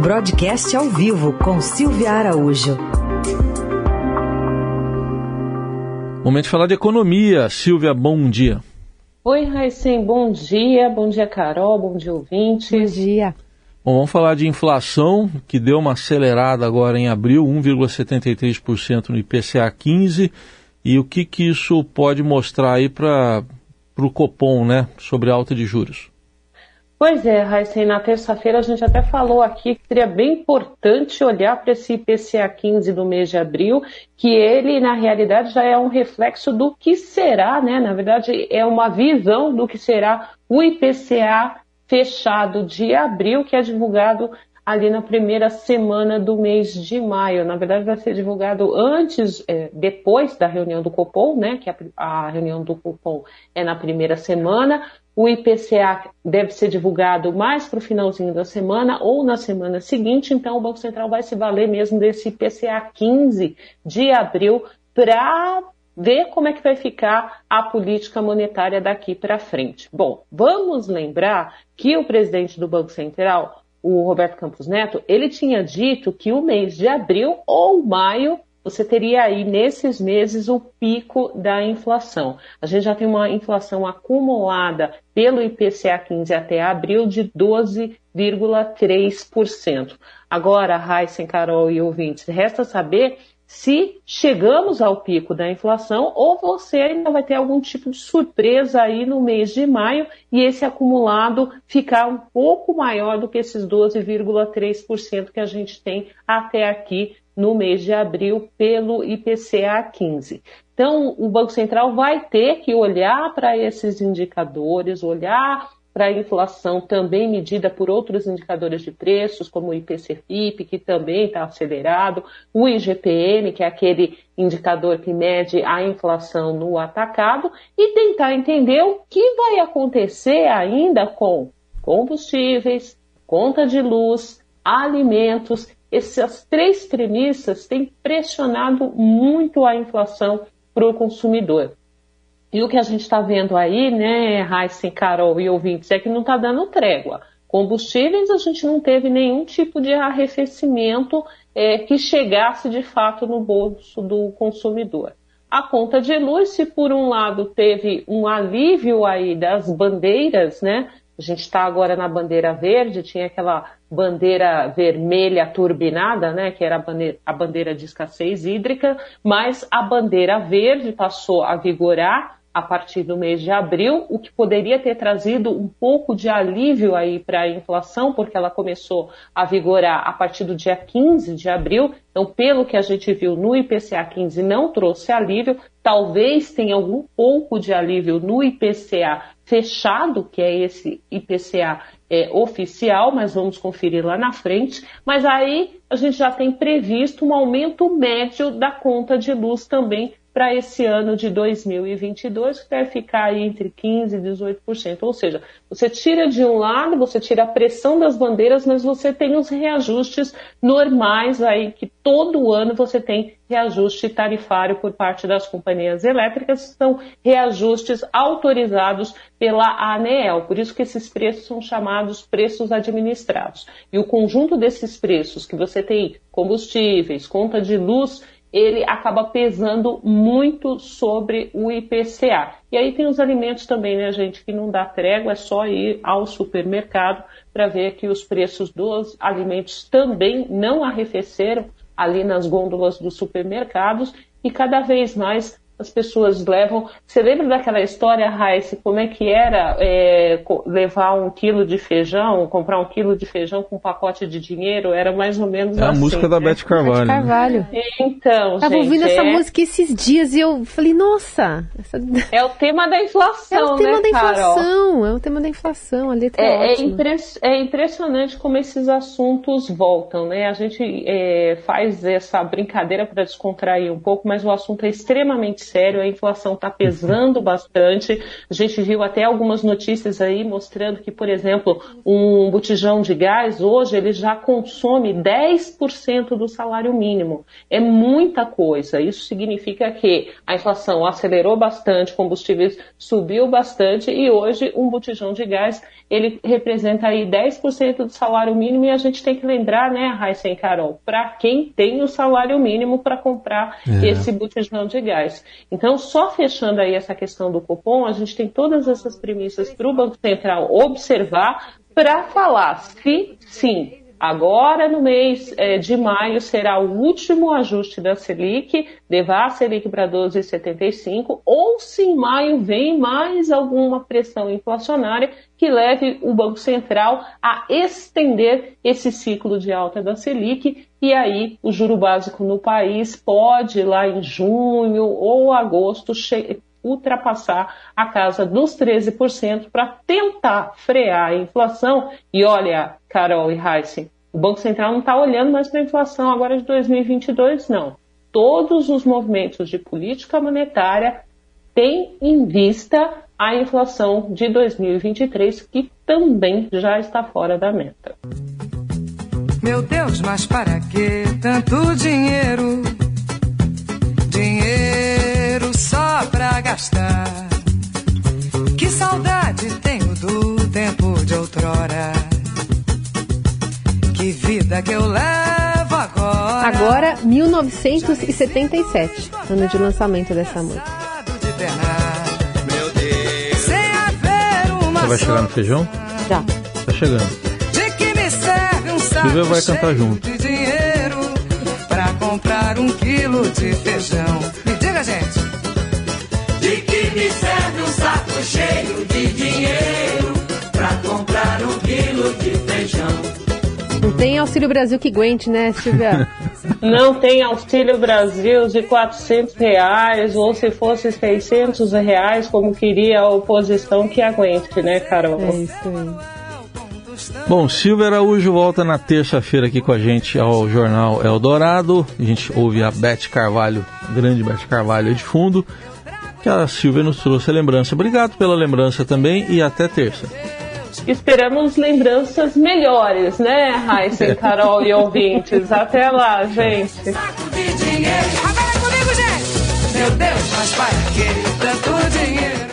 Broadcast ao vivo com Silvia Araújo. Momento de falar de economia. Silvia, bom dia. Oi, Raicem, bom dia. Bom dia, Carol. Bom dia, ouvintes. Bom dia. Bom, vamos falar de inflação, que deu uma acelerada agora em abril, 1,73% no IPCA 15, e o que, que isso pode mostrar aí para o Copom, né, sobre a alta de juros? Pois é, Raíssen, na terça-feira a gente até falou aqui que seria bem importante olhar para esse IPCA 15 do mês de abril, que ele, na realidade, já é um reflexo do que será, né? Na verdade, é uma visão do que será o IPCA fechado de abril, que é divulgado ali na primeira semana do mês de maio. Na verdade, vai ser divulgado antes, é, depois da reunião do Copom, né? Que a, a reunião do Copom é na primeira semana. O IPCA deve ser divulgado mais para o finalzinho da semana ou na semana seguinte. Então, o Banco Central vai se valer mesmo desse IPCA 15 de abril para ver como é que vai ficar a política monetária daqui para frente. Bom, vamos lembrar que o presidente do Banco Central, o Roberto Campos Neto, ele tinha dito que o mês de abril ou maio você teria aí nesses meses o pico da inflação. A gente já tem uma inflação acumulada pelo IPCA 15 até abril de 12,3%. Agora, Heisen, Carol e ouvintes, resta saber se chegamos ao pico da inflação ou você ainda vai ter algum tipo de surpresa aí no mês de maio e esse acumulado ficar um pouco maior do que esses 12,3% que a gente tem até aqui no mês de abril pelo IPCA 15. Então, o Banco Central vai ter que olhar para esses indicadores, olhar para a inflação também medida por outros indicadores de preços, como o IPC-FIP, que também está acelerado, o IGPM, que é aquele indicador que mede a inflação no atacado, e tentar entender o que vai acontecer ainda com combustíveis, conta de luz, alimentos. Essas três premissas têm pressionado muito a inflação para o consumidor. E o que a gente está vendo aí, né, Heisen, Carol e ouvintes, é que não está dando trégua. Combustíveis, a gente não teve nenhum tipo de arrefecimento é, que chegasse de fato no bolso do consumidor. A conta de luz, se por um lado teve um alívio aí das bandeiras, né? A gente está agora na bandeira verde, tinha aquela bandeira vermelha turbinada, né, que era a bandeira, a bandeira de escassez hídrica, mas a bandeira verde passou a vigorar a partir do mês de abril, o que poderia ter trazido um pouco de alívio aí para a inflação, porque ela começou a vigorar a partir do dia 15 de abril. Então, pelo que a gente viu no IPCA 15, não trouxe alívio. Talvez tenha algum pouco de alívio no IPCA fechado, que é esse IPCA é, oficial, mas vamos conferir lá na frente. Mas aí a gente já tem previsto um aumento médio da conta de luz também para esse ano de 2022, que deve ficar entre 15% e 18%. Ou seja, você tira de um lado, você tira a pressão das bandeiras, mas você tem os reajustes normais aí, que todo ano você tem reajuste tarifário por parte das companhias elétricas, são reajustes autorizados pela ANEEL, por isso que esses preços são chamados preços administrados. E o conjunto desses preços que você tem combustíveis, conta de luz ele acaba pesando muito sobre o IPCA. E aí tem os alimentos também, né, gente, que não dá trégua, é só ir ao supermercado para ver que os preços dos alimentos também não arrefeceram ali nas gôndolas dos supermercados e cada vez mais as pessoas levam. Você lembra daquela história, Raíssa, como é que era é, levar um quilo de feijão, comprar um quilo de feijão com um pacote de dinheiro? Era mais ou menos é assim. a música né? da Beth Carvalho. Beth Carvalho. Então, Tava gente, ouvindo essa é... música esses dias e eu falei, nossa... Essa... É o tema da inflação, É o tema né, da Carol? inflação, é o tema da inflação, a letra é, É, é, impress- é impressionante como esses assuntos voltam, né? A gente é, faz essa brincadeira para descontrair um pouco, mas o assunto é extremamente sério, a inflação está pesando bastante. A gente viu até algumas notícias aí mostrando que, por exemplo, um botijão de gás hoje ele já consome 10% do salário mínimo. É muita coisa. Isso significa que a inflação acelerou bastante, combustíveis subiu bastante e hoje um botijão de gás ele representa aí 10% do salário mínimo e a gente tem que lembrar, né, Raíssa e Carol, para quem tem o salário mínimo para comprar é. esse botijão de gás. Então, só fechando aí essa questão do cupom, a gente tem todas essas premissas para o Banco Central observar para falar se sim Agora, no mês é, de maio, será o último ajuste da Selic, levar a Selic para 12,75, ou se em maio vem mais alguma pressão inflacionária que leve o Banco Central a estender esse ciclo de alta da Selic, e aí o juro básico no país pode, lá em junho ou agosto, ultrapassar a casa dos 13% para tentar frear a inflação. E olha, Carol e Heisen, o Banco Central não está olhando mais para a inflação agora de 2022, não. Todos os movimentos de política monetária têm em vista a inflação de 2023, que também já está fora da meta. Meu Deus, mas para que tanto dinheiro? Dinheiro só pra gastar. Que vida que eu levo agora. Agora, 1977, ano de lançamento dessa música. Você vai chegar no feijão? Já. Tá chegando. De que me serve um Silvia vai cantar junto. De dinheiro pra comprar um quilo de feijão. Me diga, gente. De que me serve um saco cheio de dinheiro pra comprar um quilo de feijão? Tem Auxílio Brasil que aguente, né, Silvia? Não tem Auxílio Brasil de 400 reais, ou se fosse 600 reais, como queria a oposição, que aguente, né, Carol? É isso aí. Bom, Silvia Araújo volta na terça-feira aqui com a gente ao Jornal Eldorado. A gente ouve a Beth Carvalho, grande Beth Carvalho de fundo, que a Silvia nos trouxe a lembrança. Obrigado pela lembrança também e até terça. Esperamos lembranças melhores, né, Raíssa, Carol e ouvintes. Até lá, gente. Agora comigo, gente! Meu Deus, mas para que tanto dinheiro?